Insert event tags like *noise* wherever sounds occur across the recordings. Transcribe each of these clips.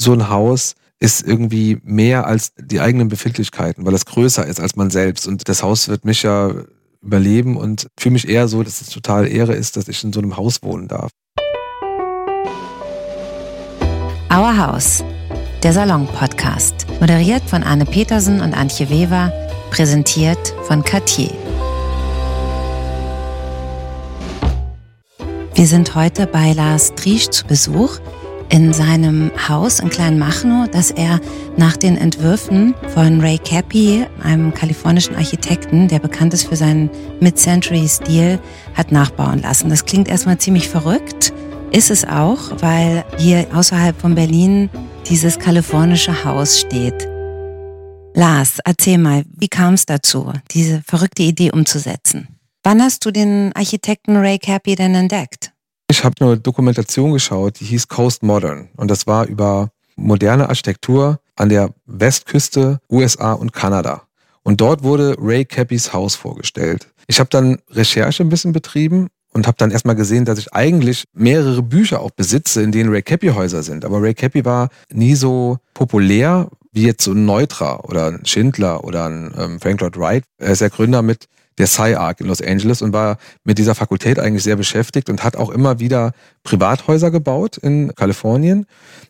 so ein Haus ist irgendwie mehr als die eigenen Befindlichkeiten, weil es größer ist als man selbst. Und das Haus wird mich ja überleben und fühle mich eher so, dass es total Ehre ist, dass ich in so einem Haus wohnen darf. Our House, der Salon-Podcast. Moderiert von Anne Petersen und Antje Weber, präsentiert von Cartier. Wir sind heute bei Lars Triesch zu Besuch in seinem Haus in Kleinmachnow, das er nach den Entwürfen von Ray Cappy, einem kalifornischen Architekten, der bekannt ist für seinen Mid-Century-Stil, hat nachbauen lassen. Das klingt erstmal ziemlich verrückt, ist es auch, weil hier außerhalb von Berlin dieses kalifornische Haus steht. Lars, erzähl mal, wie kam es dazu, diese verrückte Idee umzusetzen? Wann hast du den Architekten Ray Cappy denn entdeckt? Ich habe eine Dokumentation geschaut, die hieß Coast Modern. Und das war über moderne Architektur an der Westküste USA und Kanada. Und dort wurde Ray Cappys Haus vorgestellt. Ich habe dann Recherche ein bisschen betrieben und habe dann erstmal gesehen, dass ich eigentlich mehrere Bücher auch besitze, in denen Ray Cappy Häuser sind. Aber Ray Cappy war nie so populär wie jetzt so ein Neutra oder ein Schindler oder ein ähm, Frank Lloyd Wright. Er ist der Gründer mit der SciArc in Los Angeles und war mit dieser Fakultät eigentlich sehr beschäftigt und hat auch immer wieder Privathäuser gebaut in Kalifornien,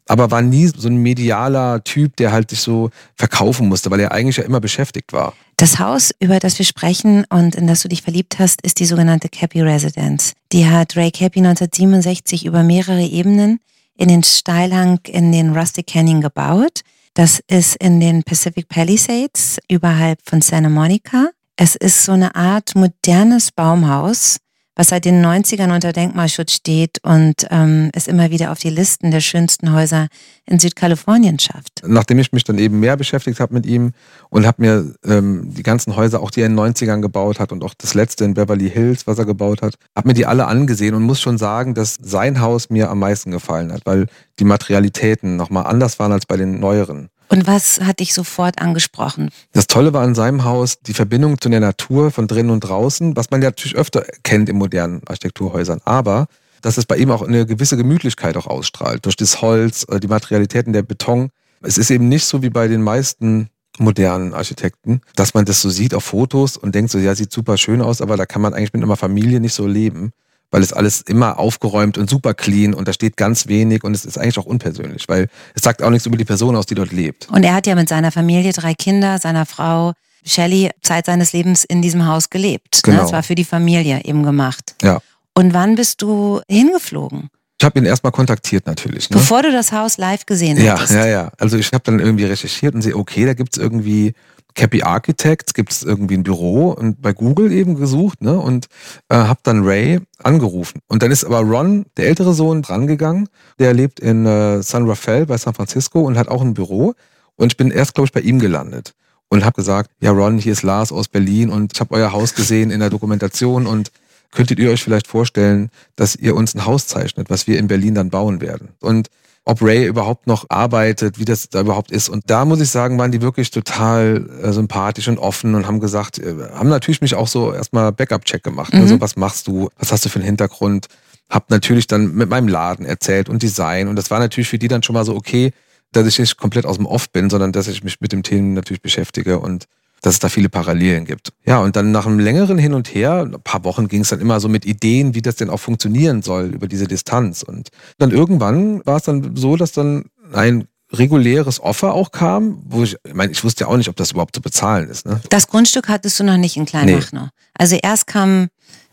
aber war nie so ein medialer Typ, der halt sich so verkaufen musste, weil er eigentlich ja immer beschäftigt war. Das Haus, über das wir sprechen und in das du dich verliebt hast, ist die sogenannte Cappy Residence. Die hat Ray Cappy 1967 über mehrere Ebenen in den Steilhang in den Rustic Canyon gebaut. Das ist in den Pacific Palisades überhalb von Santa Monica. Es ist so eine Art modernes Baumhaus, was seit den 90ern unter Denkmalschutz steht und ähm, es immer wieder auf die Listen der schönsten Häuser in Südkalifornien schafft. Nachdem ich mich dann eben mehr beschäftigt habe mit ihm und habe mir ähm, die ganzen Häuser, auch die er in den 90ern gebaut hat und auch das letzte in Beverly Hills, was er gebaut hat, habe mir die alle angesehen und muss schon sagen, dass sein Haus mir am meisten gefallen hat, weil die Materialitäten nochmal anders waren als bei den neueren. Und was hat dich sofort angesprochen? Das Tolle war an seinem Haus die Verbindung zu der Natur von drinnen und draußen, was man ja natürlich öfter kennt in modernen Architekturhäusern. Aber dass es bei ihm auch eine gewisse Gemütlichkeit auch ausstrahlt. Durch das Holz, äh, die Materialitäten, der Beton. Es ist eben nicht so wie bei den meisten modernen Architekten, dass man das so sieht auf Fotos und denkt so, ja, sieht super schön aus, aber da kann man eigentlich mit einer Familie nicht so leben weil es alles immer aufgeräumt und super clean und da steht ganz wenig und es ist eigentlich auch unpersönlich, weil es sagt auch nichts über die Person aus, die dort lebt. Und er hat ja mit seiner Familie, drei Kinder, seiner Frau Shelley Zeit seines Lebens in diesem Haus gelebt. Ne? Genau. Das war für die Familie eben gemacht. Ja. Und wann bist du hingeflogen? Ich habe ihn erstmal kontaktiert natürlich. Ne? Bevor du das Haus live gesehen ja, hattest. Ja, ja, ja. Also ich habe dann irgendwie recherchiert und sehe, okay, da gibt es irgendwie Cappy Architects, gibt es irgendwie ein Büro und bei Google eben gesucht ne? und äh, habe dann Ray angerufen. Und dann ist aber Ron, der ältere Sohn, drangegangen. Der lebt in äh, San Rafael bei San Francisco und hat auch ein Büro. Und ich bin erst, glaube ich, bei ihm gelandet und habe gesagt, ja Ron, hier ist Lars aus Berlin und ich habe euer Haus gesehen in der Dokumentation und könntet ihr euch vielleicht vorstellen, dass ihr uns ein Haus zeichnet, was wir in Berlin dann bauen werden. Und ob Ray überhaupt noch arbeitet, wie das da überhaupt ist. Und da muss ich sagen, waren die wirklich total äh, sympathisch und offen und haben gesagt, äh, haben natürlich mich auch so erstmal Backup-Check gemacht. Mhm. Also was machst du, was hast du für einen Hintergrund? Hab natürlich dann mit meinem Laden erzählt und Design. Und das war natürlich für die dann schon mal so okay, dass ich nicht komplett aus dem Off bin, sondern dass ich mich mit dem Themen natürlich beschäftige und dass es da viele Parallelen gibt. Ja, und dann nach einem längeren Hin und Her, ein paar Wochen ging es dann immer so mit Ideen, wie das denn auch funktionieren soll über diese Distanz. Und dann irgendwann war es dann so, dass dann ein reguläres Offer auch kam, wo ich, ich meine, ich wusste ja auch nicht, ob das überhaupt zu bezahlen ist. Ne? Das Grundstück hattest du noch nicht in Kleinmachnow. Nee. Also erst kam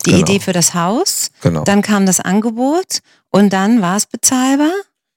die genau. Idee für das Haus, genau. dann kam das Angebot und dann war es bezahlbar?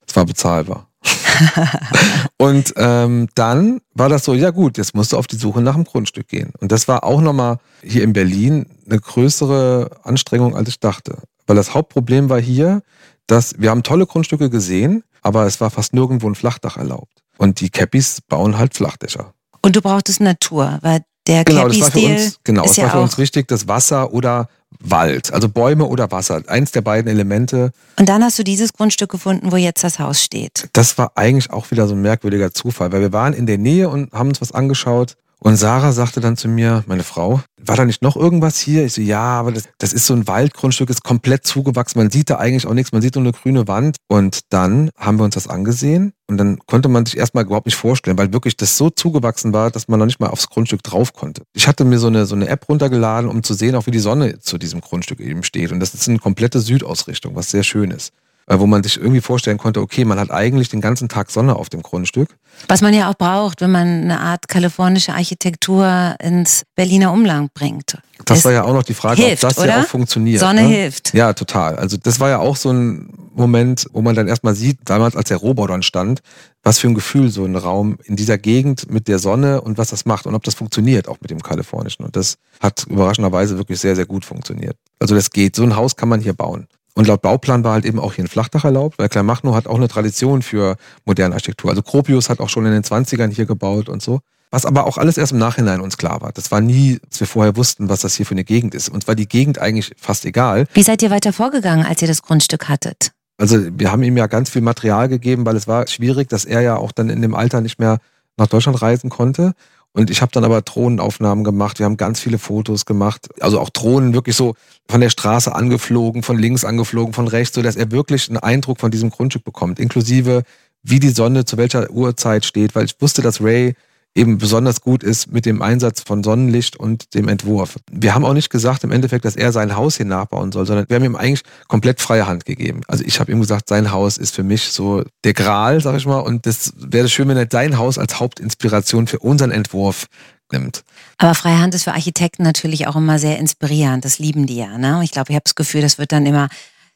Es war bezahlbar. *laughs* und ähm, dann war das so, ja gut, jetzt musst du auf die Suche nach einem Grundstück gehen. Und das war auch nochmal hier in Berlin eine größere Anstrengung, als ich dachte. Weil das Hauptproblem war hier, dass wir haben tolle Grundstücke gesehen, aber es war fast nirgendwo ein Flachdach erlaubt. Und die Cappies bauen halt Flachdächer. Und du brauchtest Natur, weil der genau, das war für uns, genau, das war für uns wichtig, das Wasser oder Wald, also Bäume oder Wasser, eins der beiden Elemente. Und dann hast du dieses Grundstück gefunden, wo jetzt das Haus steht. Das war eigentlich auch wieder so ein merkwürdiger Zufall, weil wir waren in der Nähe und haben uns was angeschaut Und Sarah sagte dann zu mir, meine Frau, war da nicht noch irgendwas hier? Ich so, ja, aber das, das ist so ein Waldgrundstück, ist komplett zugewachsen. Man sieht da eigentlich auch nichts, man sieht nur eine grüne Wand. Und dann haben wir uns das angesehen und dann konnte man sich erstmal überhaupt nicht vorstellen, weil wirklich das so zugewachsen war, dass man noch nicht mal aufs Grundstück drauf konnte. Ich hatte mir so eine, so eine App runtergeladen, um zu sehen, auch wie die Sonne zu diesem Grundstück eben steht. Und das ist eine komplette Südausrichtung, was sehr schön ist. Äh, wo man sich irgendwie vorstellen konnte, okay, man hat eigentlich den ganzen Tag Sonne auf dem Grundstück. Was man ja auch braucht, wenn man eine Art kalifornische Architektur ins Berliner Umland bringt. Das es war ja auch noch die Frage, hilft, ob das oder? ja auch funktioniert. Sonne ne? hilft. Ja, total. Also das war ja auch so ein Moment, wo man dann erstmal sieht, damals als der Rohbau dann stand, was für ein Gefühl so ein Raum in dieser Gegend mit der Sonne und was das macht und ob das funktioniert, auch mit dem kalifornischen. Und das hat überraschenderweise wirklich sehr, sehr gut funktioniert. Also das geht. So ein Haus kann man hier bauen. Und laut Bauplan war halt eben auch hier ein Flachdach erlaubt, weil Kleinmachnow hat auch eine Tradition für moderne Architektur. Also Kropius hat auch schon in den 20ern hier gebaut und so. Was aber auch alles erst im Nachhinein uns klar war. Das war nie, dass wir vorher wussten, was das hier für eine Gegend ist. Uns war die Gegend eigentlich fast egal. Wie seid ihr weiter vorgegangen, als ihr das Grundstück hattet? Also wir haben ihm ja ganz viel Material gegeben, weil es war schwierig, dass er ja auch dann in dem Alter nicht mehr nach Deutschland reisen konnte. Und ich habe dann aber Drohnenaufnahmen gemacht. Wir haben ganz viele Fotos gemacht. Also auch Drohnen wirklich so von der Straße angeflogen, von links angeflogen, von rechts, so dass er wirklich einen Eindruck von diesem Grundstück bekommt, inklusive wie die Sonne zu welcher Uhrzeit steht, weil ich wusste, dass Ray eben besonders gut ist mit dem Einsatz von Sonnenlicht und dem Entwurf. Wir haben auch nicht gesagt im Endeffekt, dass er sein Haus hier nachbauen soll, sondern wir haben ihm eigentlich komplett freie Hand gegeben. Also ich habe ihm gesagt, sein Haus ist für mich so der Gral, sag ich mal, und das wäre schön, wenn er sein Haus als Hauptinspiration für unseren Entwurf nimmt. Aber freie Hand ist für Architekten natürlich auch immer sehr inspirierend. Das lieben die ja. Ne? Ich glaube, ich habe das Gefühl, das wird dann immer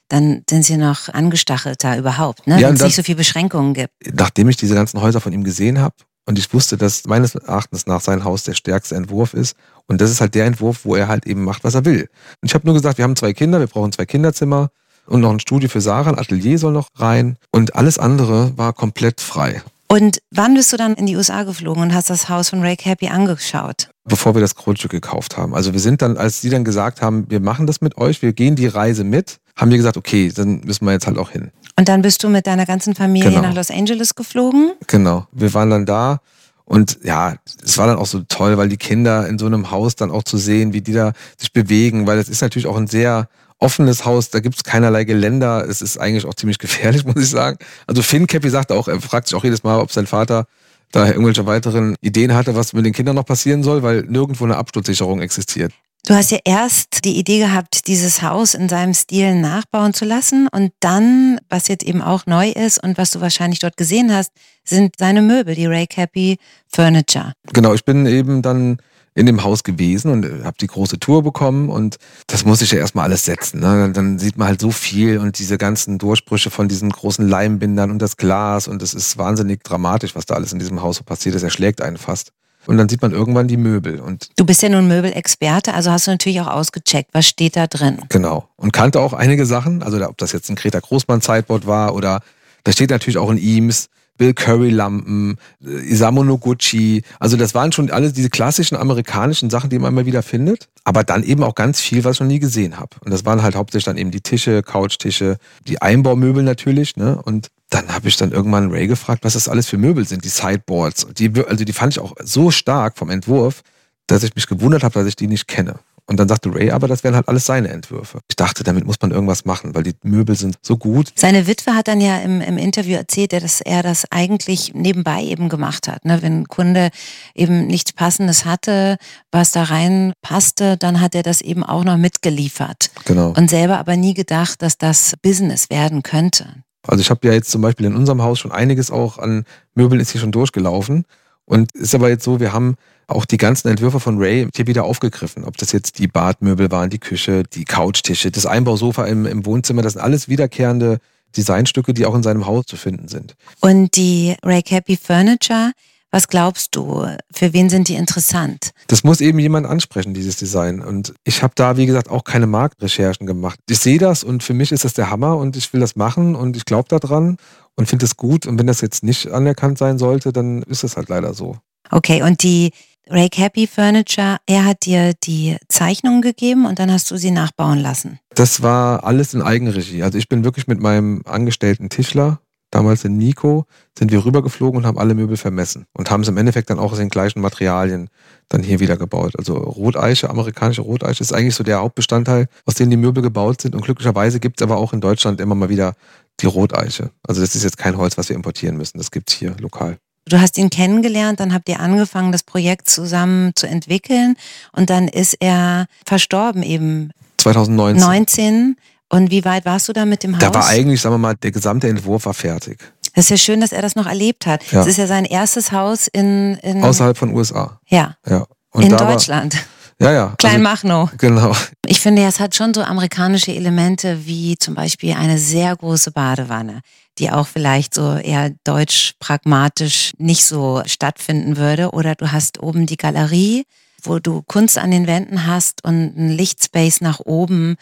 dann sind sie noch angestachelter überhaupt, ne? Ja, wenn es nicht so viele Beschränkungen gibt. Nachdem ich diese ganzen Häuser von ihm gesehen habe und ich wusste, dass meines Erachtens nach sein Haus der stärkste Entwurf ist und das ist halt der Entwurf, wo er halt eben macht, was er will. Und ich habe nur gesagt, wir haben zwei Kinder, wir brauchen zwei Kinderzimmer und noch ein Studio für Sarah, ein Atelier soll noch rein und alles andere war komplett frei. Und wann bist du dann in die USA geflogen und hast das Haus von Ray Happy angeschaut? bevor wir das Grundstück gekauft haben. Also wir sind dann, als die dann gesagt haben, wir machen das mit euch, wir gehen die Reise mit, haben wir gesagt, okay, dann müssen wir jetzt halt auch hin. Und dann bist du mit deiner ganzen Familie Genau. nach Los Angeles geflogen? Genau. Wir waren dann da und ja, es war dann auch so toll, weil die Kinder in so einem Haus dann auch zu sehen, wie die da sich bewegen, weil es ist natürlich auch ein sehr offenes Haus, da gibt es keinerlei Geländer, es ist eigentlich auch ziemlich gefährlich, *laughs* muss ich sagen. Also Finn Cappy sagt auch, er fragt sich auch jedes Mal, ob sein Vater da irgendwelche weiteren Ideen hatte, was mit den Kindern noch passieren soll, weil nirgendwo eine Absturzsicherung existiert. Du hast ja erst die Idee gehabt, dieses Haus in seinem Stil nachbauen zu lassen und dann, was jetzt eben auch neu ist und was du wahrscheinlich dort gesehen hast, sind seine Möbel, die Ray Cappy Furniture. Genau, ich bin eben dann in dem Haus gewesen und habe die große Tour bekommen und das muss ich ja erstmal alles setzen. Ne? Dann sieht man halt so viel und diese ganzen Durchbrüche von diesen großen Leimbindern und das Glas und es ist wahnsinnig dramatisch, was da alles in diesem Haus so passiert ist. Er schlägt einen fast. Und dann sieht man irgendwann die Möbel und Du bist ja nun Möbelexperte, also hast du natürlich auch ausgecheckt, was steht da drin. genau. Und kannte auch einige Sachen, also ob das jetzt ein Greta Großmann Zeitboard war oder da steht natürlich auch in Eames, Bill Curry Lampen, äh, Isamu Noguchi. Also das waren schon alle diese klassischen amerikanischen Sachen, die man immer wieder findet. Aber dann eben auch ganz viel, was ich noch nie gesehen habe. Und das waren halt hauptsächlich dann eben die Tische, Couchtische, die Einbaumöbel natürlich. Ne? Und dann habe ich dann irgendwann Ray gefragt, was das alles für Möbel sind, die Sideboards. Die, also die fand ich auch so stark vom Entwurf, dass ich mich gewundert habe, dass ich die nicht kenne. Und dann sagte Ray, aber das wären halt alles seine Entwürfe. Ich dachte, damit muss man irgendwas machen, weil die Möbel sind so gut. Seine Witwe hat dann ja im, im Interview erzählt, dass er das eigentlich nebenbei eben gemacht hat. Ne? Wenn ein Kunde eben nichts Passendes hatte, was da rein passte, dann hat er das eben auch noch mitgeliefert. Genau. Und selber aber nie gedacht, dass das Business werden könnte. Also ich habe ja jetzt zum Beispiel in unserem Haus schon einiges auch an Möbeln ist hier schon durchgelaufen. Und ist aber jetzt so, wir haben auch die ganzen Entwürfe von Ray hier wieder aufgegriffen. Ob das jetzt die Badmöbel waren, die Küche, die Couchtische, das Einbausofa im, im Wohnzimmer, das sind alles wiederkehrende Designstücke, die auch in seinem Haus zu finden sind. Und die Ray Cappy Furniture, was glaubst du, für wen sind die interessant? Das muss eben jemand ansprechen, dieses Design. Und ich habe da, wie gesagt, auch keine Marktrecherchen gemacht. Ich sehe das und für mich ist das der Hammer und ich will das machen und ich glaube daran und finde es gut. Und wenn das jetzt nicht anerkannt sein sollte, dann ist es halt leider so. Okay, und die Ray Cappy Furniture, er hat dir die Zeichnungen gegeben und dann hast du sie nachbauen lassen. Das war alles in Eigenregie. Also ich bin wirklich mit meinem angestellten Tischler damals in Nico, sind wir rübergeflogen und haben alle Möbel vermessen und haben es im Endeffekt dann auch aus den gleichen Materialien dann hier wieder gebaut. Also Roteiche, amerikanische Roteiche ist eigentlich so der Hauptbestandteil, aus dem die Möbel gebaut sind. Und glücklicherweise gibt es aber auch in Deutschland immer mal wieder die Roteiche. Also das ist jetzt kein Holz, was wir importieren müssen. Das gibt es hier lokal. Du hast ihn kennengelernt, dann habt ihr angefangen, das Projekt zusammen zu entwickeln und dann ist er verstorben eben. 2019. 19. Und wie weit warst du da mit dem Haus? Da war eigentlich, sagen wir mal, der gesamte Entwurf war fertig. Das ist ja schön, dass er das noch erlebt hat. Ja. Das ist ja sein erstes Haus in, in Außerhalb von USA. ja, Ja. Und in da war- Deutschland. Ja, ja. Kleinmachnow. Also, genau. Ich finde, es hat schon so amerikanische Elemente wie zum Beispiel eine sehr große Badewanne, die auch vielleicht so eher deutsch pragmatisch nicht so stattfinden würde. Oder du hast oben die Galerie, wo du Kunst an den Wänden hast und ein Lichtspace nach oben.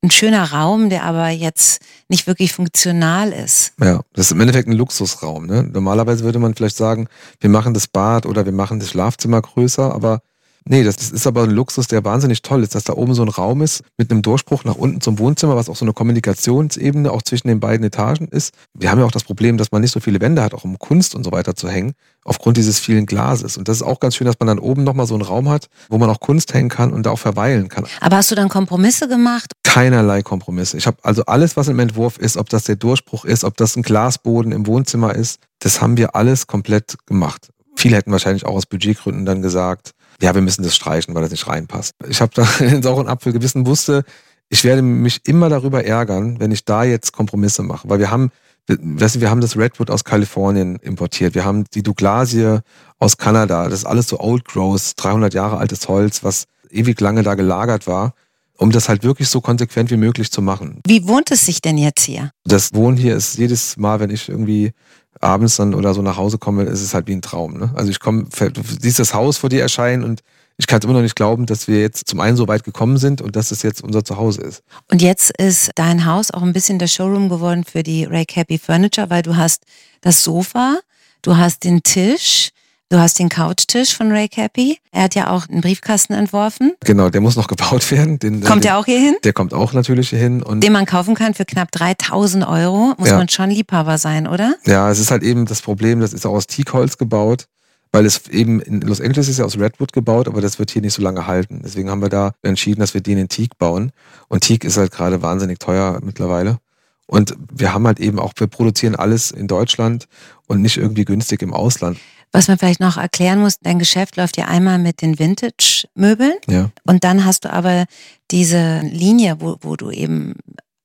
Ein schöner Raum, der aber jetzt nicht wirklich funktional ist. Ja, das ist im Endeffekt ein Luxusraum. Ne? Normalerweise würde man vielleicht sagen, wir machen das Bad oder wir machen das Schlafzimmer größer, aber nee, das, das ist aber ein Luxus, der wahnsinnig toll ist, dass da oben so ein Raum ist mit einem Durchbruch nach unten zum Wohnzimmer, was auch so eine Kommunikationsebene auch zwischen den beiden Etagen ist. Wir haben ja auch das Problem, dass man nicht so viele Wände hat, auch um Kunst und so weiter zu hängen, aufgrund dieses vielen Glases. Und das ist auch ganz schön, dass man dann oben nochmal so einen Raum hat, wo man auch Kunst hängen kann und da auch verweilen kann. Aber hast du dann Kompromisse gemacht? Keinerlei Kompromisse. Ich habe also alles, was im Entwurf ist, ob das der Durchbruch ist, ob das ein Glasboden im Wohnzimmer ist, das haben wir alles komplett gemacht. Viele hätten wahrscheinlich auch aus Budgetgründen dann gesagt, ja, wir müssen das streichen, weil das nicht reinpasst. Ich habe da *laughs* in den sauren Apfel gewissen wusste, ich werde mich immer darüber ärgern, wenn ich da jetzt Kompromisse mache, weil wir haben weißt du, wir haben das Redwood aus Kalifornien importiert. Wir haben die Douglasie aus Kanada. Das ist alles so Old Growth, 300 Jahre altes Holz, was ewig lange da gelagert war, um das halt wirklich so konsequent wie möglich zu machen. Wie wohnt es sich denn jetzt hier? Das Wohnen hier ist jedes Mal, wenn ich irgendwie abends dann oder so nach Hause komme, ist es halt wie ein Traum. Ne? Also ich komme, du siehst das Haus vor dir erscheinen und ich kann es immer noch nicht glauben, dass wir jetzt zum einen so weit gekommen sind und dass es jetzt unser Zuhause ist. Und jetzt ist dein Haus auch ein bisschen der Showroom geworden für die Ray Happy Furniture, weil du hast das Sofa, du hast den Tisch, du hast den Couchtisch von Ray Happy. Er hat ja auch einen Briefkasten entworfen. Genau, der muss noch gebaut werden. Den, Kommt den, der auch hier hin? Der kommt auch natürlich hier hin. Und Den man kaufen kann für knapp 3000 Euro. Muss Ja. man schon Liebhaber sein, oder? Ja, es ist halt eben das Problem, das ist auch aus Teakholz gebaut, weil es eben in Los Angeles ist ja aus Redwood gebaut, aber das wird hier nicht so lange halten. Deswegen haben wir da entschieden, dass wir den in Teak bauen. Und Teak ist halt gerade wahnsinnig teuer mittlerweile. Und wir haben halt eben auch, wir produzieren alles in Deutschland und nicht irgendwie günstig im Ausland. Was man vielleicht noch erklären muss, dein Geschäft läuft ja einmal mit den Vintage-Möbeln Ja. und dann hast du aber diese Linie, wo, wo du eben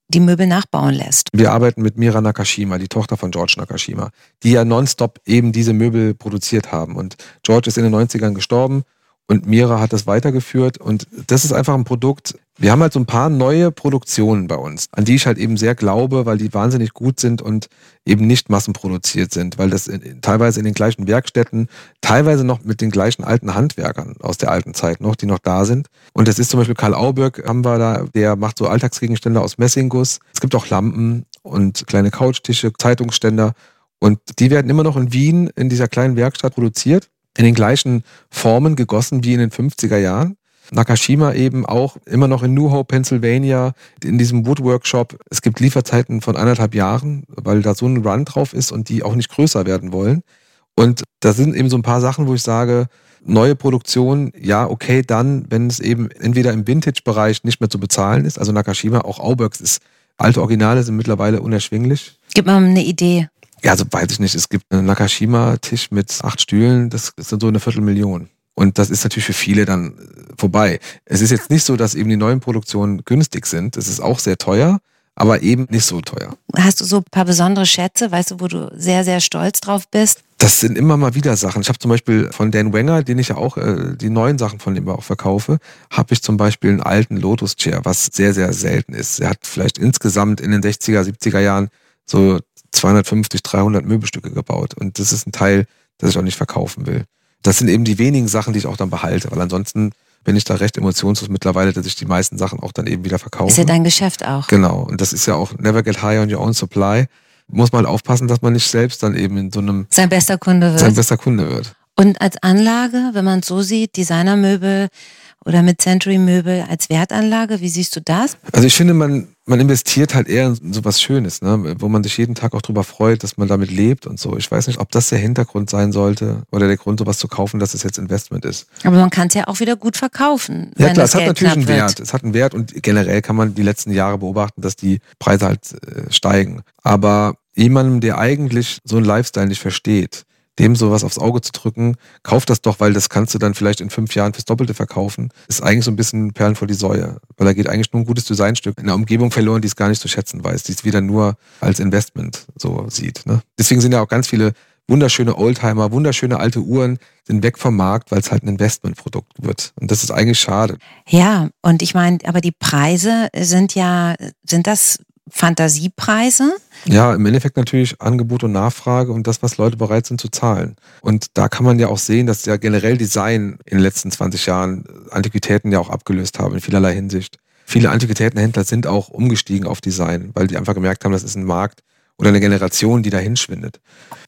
die Möbel nachbauen lässt. Wir arbeiten mit Mira Nakashima, die Tochter von George Nakashima, die ja nonstop eben diese Möbel produziert haben. Und George ist in den 90ern gestorben und Mira hat das weitergeführt. Und das ist einfach ein Produkt. Wir haben halt so ein paar neue Produktionen bei uns, an die ich halt eben sehr glaube, weil die wahnsinnig gut sind und eben nicht massenproduziert sind, weil das in, teilweise in den gleichen Werkstätten, teilweise noch mit den gleichen alten Handwerkern aus der alten Zeit noch, die noch da sind. Und das ist zum Beispiel Karl Auberg, haben wir da, der macht so Alltagsgegenstände aus Messingguss. Es gibt auch Lampen und kleine Couchtische, Zeitungsständer. Und die werden immer noch in Wien in dieser kleinen Werkstatt produziert, in den gleichen Formen gegossen wie in den 50er Jahren. Nakashima eben auch immer noch in New Hope, Pennsylvania, in diesem Woodworkshop. Es gibt Lieferzeiten von anderthalb Jahren, weil da so ein Run drauf ist und die auch nicht größer werden wollen. Und da sind eben so ein paar Sachen, wo ich sage, neue Produktion, ja, okay, dann, wenn es eben entweder im Vintage-Bereich nicht mehr zu bezahlen ist, also Nakashima, auch Aubergs ist, alte Originale sind mittlerweile unerschwinglich. Gib mal eine Idee. Ja, also weiß ich nicht, es gibt einen Nakashima-Tisch mit acht Stühlen, das ist dann so eine Viertelmillion. Und das ist natürlich für viele dann äh, vorbei. Es ist jetzt nicht so, dass eben die neuen Produktionen günstig sind. Es ist auch sehr teuer, aber eben nicht so teuer. Hast du so ein paar besondere Schätze, weißt du, wo du sehr, sehr stolz drauf bist? Das sind immer mal wieder Sachen. Ich habe zum Beispiel von Dan Wenger, den ich ja auch, äh, die neuen Sachen von dem auch verkaufe, habe ich zum Beispiel einen alten Lotus Chair, was sehr, sehr selten ist. Er hat vielleicht insgesamt in den 60er, 70er Jahren so 250, 300 Möbelstücke gebaut. Und das ist ein Teil, das ich auch nicht verkaufen will. Das sind eben die wenigen Sachen, die ich auch dann behalte, weil ansonsten bin ich da recht emotionslos mittlerweile, dass ich die meisten Sachen auch dann eben wieder verkaufe. Ist ja dein Geschäft auch. Genau. Und das ist ja auch never get high on your own supply. Muss man halt aufpassen, dass man nicht selbst dann eben in so einem Sein bester Kunde sein wird. bester Kunde wird. Und als Anlage, wenn man es so sieht, Designermöbel oder Mid-Century-Möbel als Wertanlage? Wie siehst du das? Also ich finde, man, man investiert halt eher in so was Schönes, ne? wo man sich jeden Tag auch drüber freut, dass man damit lebt und so. Ich weiß nicht, ob das der Hintergrund sein sollte oder der Grund, sowas zu kaufen, dass es jetzt Investment ist. Aber man kann es ja auch wieder gut verkaufen. Ja klar, es hat natürlich einen Wert. Es hat einen Wert und generell kann man die letzten Jahre beobachten, dass die Preise halt äh, steigen. Aber jemandem, der eigentlich so einen Lifestyle nicht versteht, dem sowas aufs Auge zu drücken, kauf das doch, weil das kannst du dann vielleicht in fünf Jahren fürs Doppelte verkaufen, ist eigentlich so ein bisschen Perlen vor die Säue. Weil da geht eigentlich nur ein gutes Designstück in einer Umgebung verloren, die es gar nicht zu schätzen weiß, die es wieder nur als Investment so sieht. Ne? Deswegen sind ja auch ganz viele wunderschöne Oldtimer, wunderschöne alte Uhren sind weg vom Markt, weil es halt ein Investmentprodukt wird. Und das ist eigentlich schade. Ja, und ich meine, aber die Preise sind ja, sind das Fantasiepreise? Ja, im Endeffekt natürlich Angebot und Nachfrage und das, was Leute bereit sind zu zahlen. Und da kann man ja auch sehen, dass ja generell Design in den letzten 20 Jahren Antiquitäten ja auch abgelöst haben in vielerlei Hinsicht. Viele Antiquitätenhändler sind auch umgestiegen auf Design, weil die einfach gemerkt haben, das ist ein Markt, oder eine Generation, die da hinschwindet.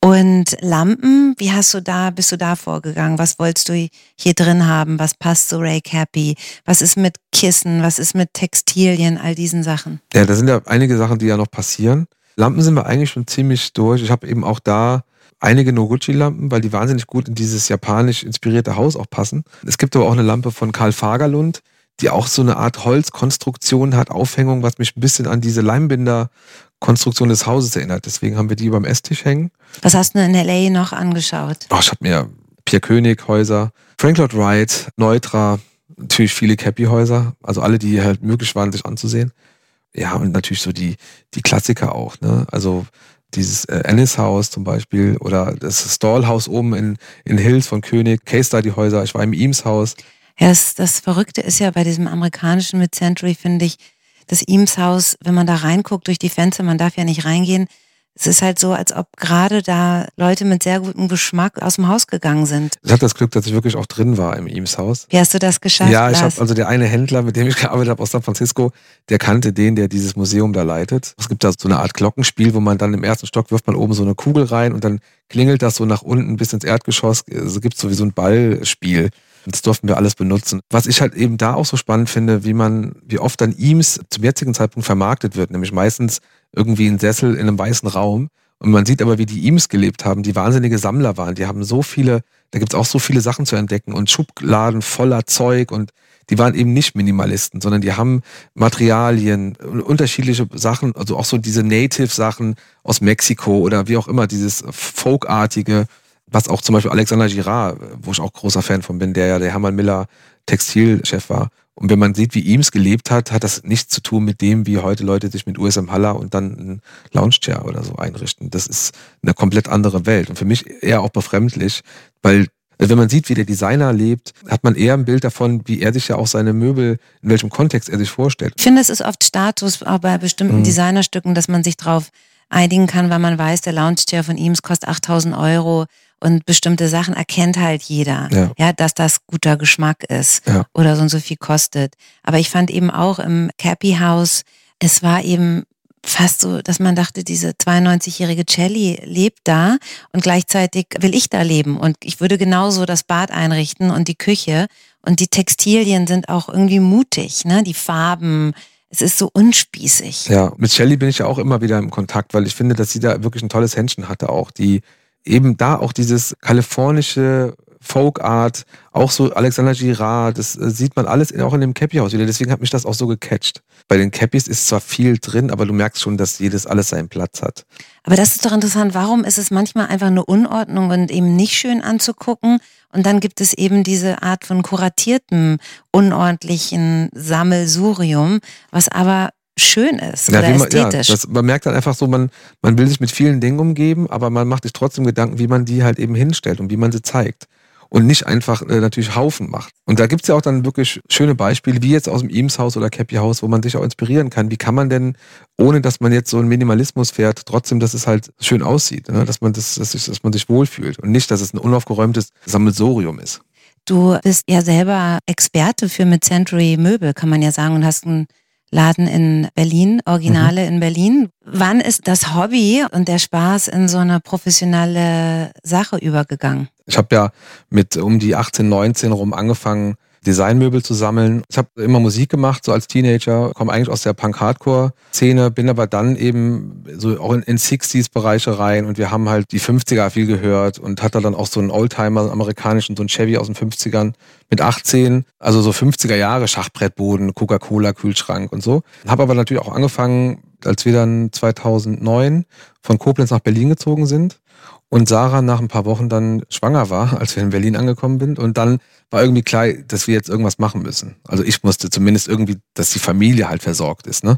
Und Lampen, wie hast du da, bist du da vorgegangen? Was wolltest du hier drin haben? Was passt zu Ray Cappy? Was ist mit Kissen? Was ist mit Textilien? All diesen Sachen. Ja, da sind ja einige Sachen, die ja noch passieren. Lampen sind wir eigentlich schon ziemlich durch. Ich habe eben auch da einige Noguchi-Lampen, weil die wahnsinnig gut in dieses japanisch inspirierte Haus auch passen. Es gibt aber auch eine Lampe von Karl Fagerlund, die auch so eine Art Holzkonstruktion hat, Aufhängung, was mich ein bisschen an diese Leimbinder Konstruktion des Hauses erinnert. Deswegen haben wir die beim Esstisch hängen. Was hast du in L.A. noch angeschaut? Oh, ich habe mir Pierre König Häuser, Frank Lloyd Wright, Neutra, natürlich viele Cappy-Häuser, also alle, die halt möglich waren, sich anzusehen. Ja, und natürlich so die, die Klassiker auch, ne? Also dieses äh, Ennis Haus zum Beispiel oder das Stall Haus oben in, in Hills von König, Case Study Häuser, ich war im Eames Haus. Ja, das, das Verrückte ist ja bei diesem amerikanischen Mid-Century, finde ich, das Eames-Haus, wenn man da reinguckt durch die Fenster, man darf ja nicht reingehen, es ist halt so, als ob gerade da Leute mit sehr gutem Geschmack aus dem Haus gegangen sind. Ich hatte das Glück, dass ich wirklich auch drin war im Eames Haus. Wie hast du das geschafft? Ja, ich habe also der eine Händler, mit dem ich *laughs* gearbeitet habe aus San Francisco, der kannte den, der dieses Museum da leitet. Es gibt da so eine Art Glockenspiel, wo man dann im ersten Stock wirft man oben so eine Kugel rein und dann klingelt das so nach unten bis ins Erdgeschoss. Es gibt sowieso ein Ballspiel. Das durften wir alles benutzen. Was ich halt eben da auch so spannend finde, wie man, wie oft dann Eames zum jetzigen Zeitpunkt vermarktet wird, nämlich meistens irgendwie ein Sessel in einem weißen Raum. Und man sieht aber, wie die Eames gelebt haben, die wahnsinnige Sammler waren. Die haben so viele, da gibt's auch so viele Sachen zu entdecken und Schubladen voller Zeug und die waren eben nicht Minimalisten, sondern die haben Materialien, unterschiedliche Sachen, also auch so diese Native-Sachen aus Mexiko oder wie auch immer, dieses Folkartige was auch zum Beispiel Alexander Girard, wo ich auch großer Fan von bin, der ja der Hermann Miller Textilchef war. Und wenn man sieht, wie ihm es gelebt hat, hat das nichts zu tun mit dem, wie heute Leute sich mit USM Haller und dann ein Lounge-Chair oder so einrichten. Das ist eine komplett andere Welt. Und für mich eher auch befremdlich, weil wenn man sieht, wie der Designer lebt, hat man eher ein Bild davon, wie er sich ja auch seine Möbel, in welchem Kontext er sich vorstellt. Ich finde, es ist oft Status, auch bei bestimmten mhm. Designerstücken, dass man sich drauf einigen kann, weil man weiß, der Lounge-Chair von ihm kostet 8000 Euro und bestimmte Sachen erkennt halt jeder, ja, ja dass das guter Geschmack ist ja. oder so und so viel kostet. Aber ich fand eben auch im Cappy House, es war eben fast so, dass man dachte, diese 92-jährige Celly lebt da und gleichzeitig will ich da leben und ich würde genauso das Bad einrichten und die Küche und die Textilien sind auch irgendwie mutig, ne? Die Farben, es ist so unspießig. Ja, mit Shelly bin ich ja auch immer wieder im Kontakt, weil ich finde, dass sie da wirklich ein tolles Händchen hatte auch, die eben da auch dieses kalifornische Folk Art, auch so Alexander Girard, das äh, sieht man alles auch in dem Cappy-Haus wieder. Deswegen hat mich das auch so gecatcht. Bei den Cappies ist zwar viel drin, aber du merkst schon, dass jedes alles seinen Platz hat. Aber das ist doch interessant. Warum ist es manchmal einfach eine Unordnung und eben nicht schön anzugucken? Und dann gibt es eben diese Art von kuratiertem, unordentlichen Sammelsurium, was aber schön ist ja, oder man, ästhetisch. Ja, das, man merkt dann einfach so, man, man will sich mit vielen Dingen umgeben, aber man macht sich trotzdem Gedanken, wie man die halt eben hinstellt und wie man sie zeigt. Und nicht einfach äh, natürlich Haufen macht. Und da gibt's ja auch dann wirklich schöne Beispiele, wie jetzt aus dem Eames Haus oder Cappy Haus, wo man sich auch inspirieren kann. Wie kann man denn, ohne dass man jetzt so einen Minimalismus fährt, trotzdem, dass es halt schön aussieht, ne? dass, man das, dass, dass man sich wohlfühlt und nicht, dass es ein unaufgeräumtes Sammelsorium ist. Du bist ja selber Experte für Mid-Century Möbel, kann man ja sagen, und hast ein Laden in Berlin, Originale mhm. in Berlin. Wann ist das Hobby und der Spaß in so eine professionelle Sache übergegangen? Ich habe ja mit um die 18, 19 rum angefangen, Designmöbel zu sammeln. Ich habe immer Musik gemacht, so als Teenager, komme eigentlich aus der Punk-Hardcore-Szene, bin aber dann eben so auch in, in 60s-Bereiche rein und wir haben halt die 50er viel gehört und hatte dann auch so einen Oldtimer, einen amerikanischen, so einen Chevy aus den 50ern mit 18, also so 50er Jahre Schachbrettboden, Coca-Cola, Kühlschrank und so. Habe aber natürlich auch angefangen, als wir dann 2009 von Koblenz nach Berlin gezogen sind und Sarah nach ein paar Wochen dann schwanger war, als wir in Berlin angekommen sind. Und dann war irgendwie klar, dass wir jetzt irgendwas machen müssen. Also ich musste zumindest irgendwie, dass die Familie halt versorgt ist. Ne?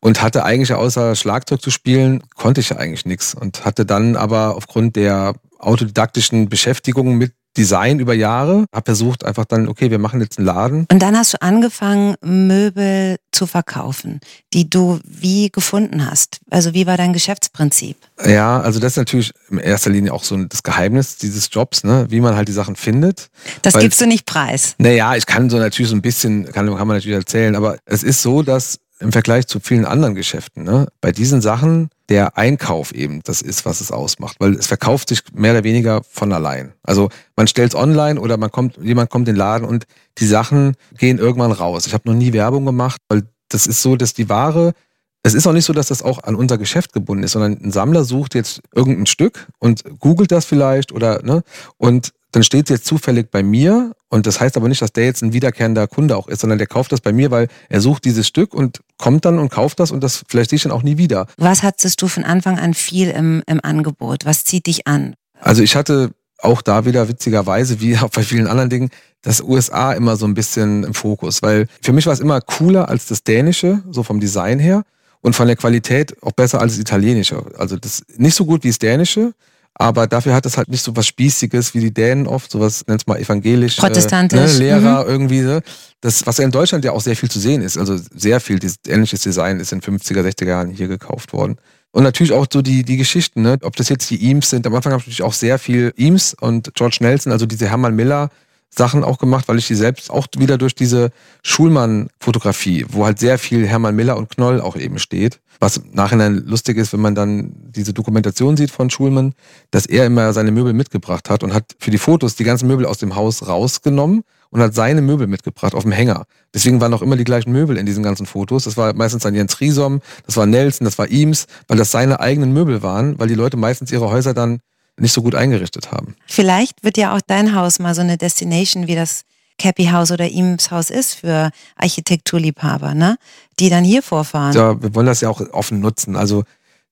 Und hatte eigentlich außer Schlagzeug zu spielen, konnte ich ja eigentlich nichts. Und hatte dann aber aufgrund der autodidaktischen Beschäftigung mit Design über Jahre, habe versucht einfach dann, okay, wir machen jetzt einen Laden. Und dann hast du angefangen, Möbel zu verkaufen, die du wie gefunden hast. Also wie war dein Geschäftsprinzip? Ja, also das ist natürlich in erster Linie auch so das Geheimnis dieses Jobs, ne? wie man halt die Sachen findet. Das Weil, gibst du nicht preis. Naja, ich kann so natürlich so ein bisschen, kann, kann man natürlich erzählen, aber es ist so, dass im Vergleich zu vielen anderen Geschäften. Ne? Bei diesen Sachen der Einkauf eben das ist, was es ausmacht, weil es verkauft sich mehr oder weniger von allein. Also man stellt es online oder man kommt, jemand kommt in den Laden und die Sachen gehen irgendwann raus. Ich habe noch nie Werbung gemacht, weil das ist so, dass die Ware, es ist auch nicht so, dass das auch an unser Geschäft gebunden ist, sondern ein Sammler sucht jetzt irgendein Stück und googelt das vielleicht oder ne und dann steht es jetzt zufällig bei mir und das heißt aber nicht, dass der jetzt ein wiederkehrender Kunde auch ist, sondern der kauft das bei mir, weil er sucht dieses Stück und kommt dann und kauft das und das vielleicht sehe ich dann auch nie wieder. Was hattest du von Anfang an viel im, im Angebot? Was zieht dich an? Also ich hatte auch da wieder witzigerweise, wie *laughs* auch bei vielen anderen Dingen, das USA immer so ein bisschen im Fokus, weil für mich war es immer cooler als das Dänische, so vom Design her und von der Qualität auch besser als das Italienische. Also das nicht so gut wie das Dänische, aber dafür hat es halt nicht so was Spießiges wie die Dänen oft, sowas nennt mal evangelisch. Protestantisch. Äh, ne, Lehrer mhm. irgendwie. Ne? Das, was ja in Deutschland ja auch sehr viel zu sehen ist. Also sehr viel, dieses ähnliches Design ist in 50er, 60er Jahren hier gekauft worden. Und natürlich auch so die, die Geschichten, ne? ob das jetzt die Eames sind. Am Anfang habe ich natürlich auch sehr viel Eames und George Nelson, also diese Hermann Miller Sachen auch gemacht, weil ich die selbst auch wieder durch diese Schulmann-Fotografie, wo halt sehr viel Hermann Miller und Knoll auch eben steht, was nachhinein lustig ist, wenn man dann diese Dokumentation sieht von Schulmann, dass er immer seine Möbel mitgebracht hat und hat für die Fotos die ganzen Möbel aus dem Haus rausgenommen und hat seine Möbel mitgebracht auf dem Hänger. Deswegen waren auch immer die gleichen Möbel in diesen ganzen Fotos. Das war meistens dann Jens Riesom, das war Nelson, das war Eames, weil das seine eigenen Möbel waren, weil die Leute meistens ihre Häuser dann nicht so gut eingerichtet haben. Vielleicht wird ja auch dein Haus mal so eine Destination wie das Cappy House oder Eames Haus ist für Architekturliebhaber, ne? Die dann hier vorfahren. Ja, wir wollen das ja auch offen nutzen. Also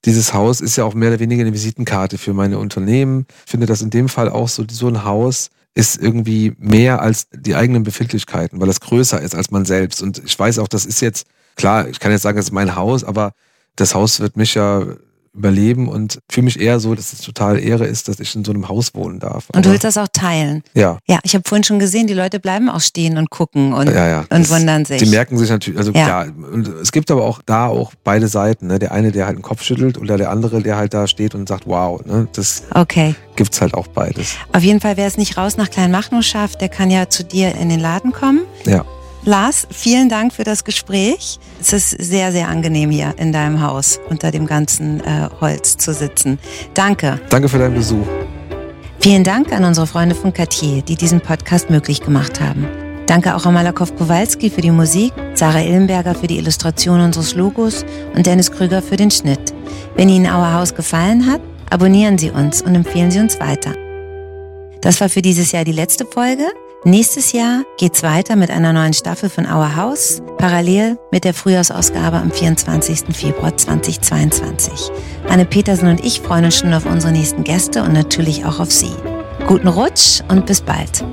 dieses Haus ist ja auch mehr oder weniger eine Visitenkarte für meine Unternehmen. Ich finde das in dem Fall auch so, so ein Haus ist irgendwie mehr als die eigenen Befindlichkeiten, weil es größer ist als man selbst. Und ich weiß auch, das ist jetzt, klar, ich kann jetzt sagen, das ist mein Haus, aber das Haus wird mich ja überleben und fühle mich eher so, dass es total Ehre ist, dass ich in so einem Haus wohnen darf. Und du willst das auch teilen? Ja. Ja, ich habe vorhin schon gesehen, die Leute bleiben auch stehen und gucken und, ja, ja. und das, wundern sich. Die merken sich natürlich, also ja. ja. und es gibt aber auch da auch beide Seiten. Ne? Der eine, der halt den Kopf schüttelt oder der andere, der halt da steht und sagt, wow, ne? das okay. gibt's halt auch beides. Auf jeden Fall, wer es nicht raus nach Kleinmachnow schafft, der kann ja zu dir in den Laden kommen. Ja. Lars, vielen Dank für das Gespräch. Es ist sehr, sehr angenehm hier in deinem Haus unter dem ganzen äh, Holz zu sitzen. Danke. Danke für deinen Besuch. Vielen Dank an unsere Freunde von Cartier, die diesen Podcast möglich gemacht haben. Danke auch an Malakow Kowalski für die Musik, Sarah Illenberger für die Illustration unseres Logos und Dennis Krüger für den Schnitt. Wenn Ihnen Our Haus gefallen hat, abonnieren Sie uns und empfehlen Sie uns weiter. Das war für dieses Jahr die letzte Folge. Nächstes Jahr geht's weiter mit einer neuen Staffel von Our House, parallel mit der Frühjahrsausgabe am 24. Februar 2022. Anne Petersen und ich freuen uns schon auf unsere nächsten Gäste und natürlich auch auf Sie. Guten Rutsch und bis bald.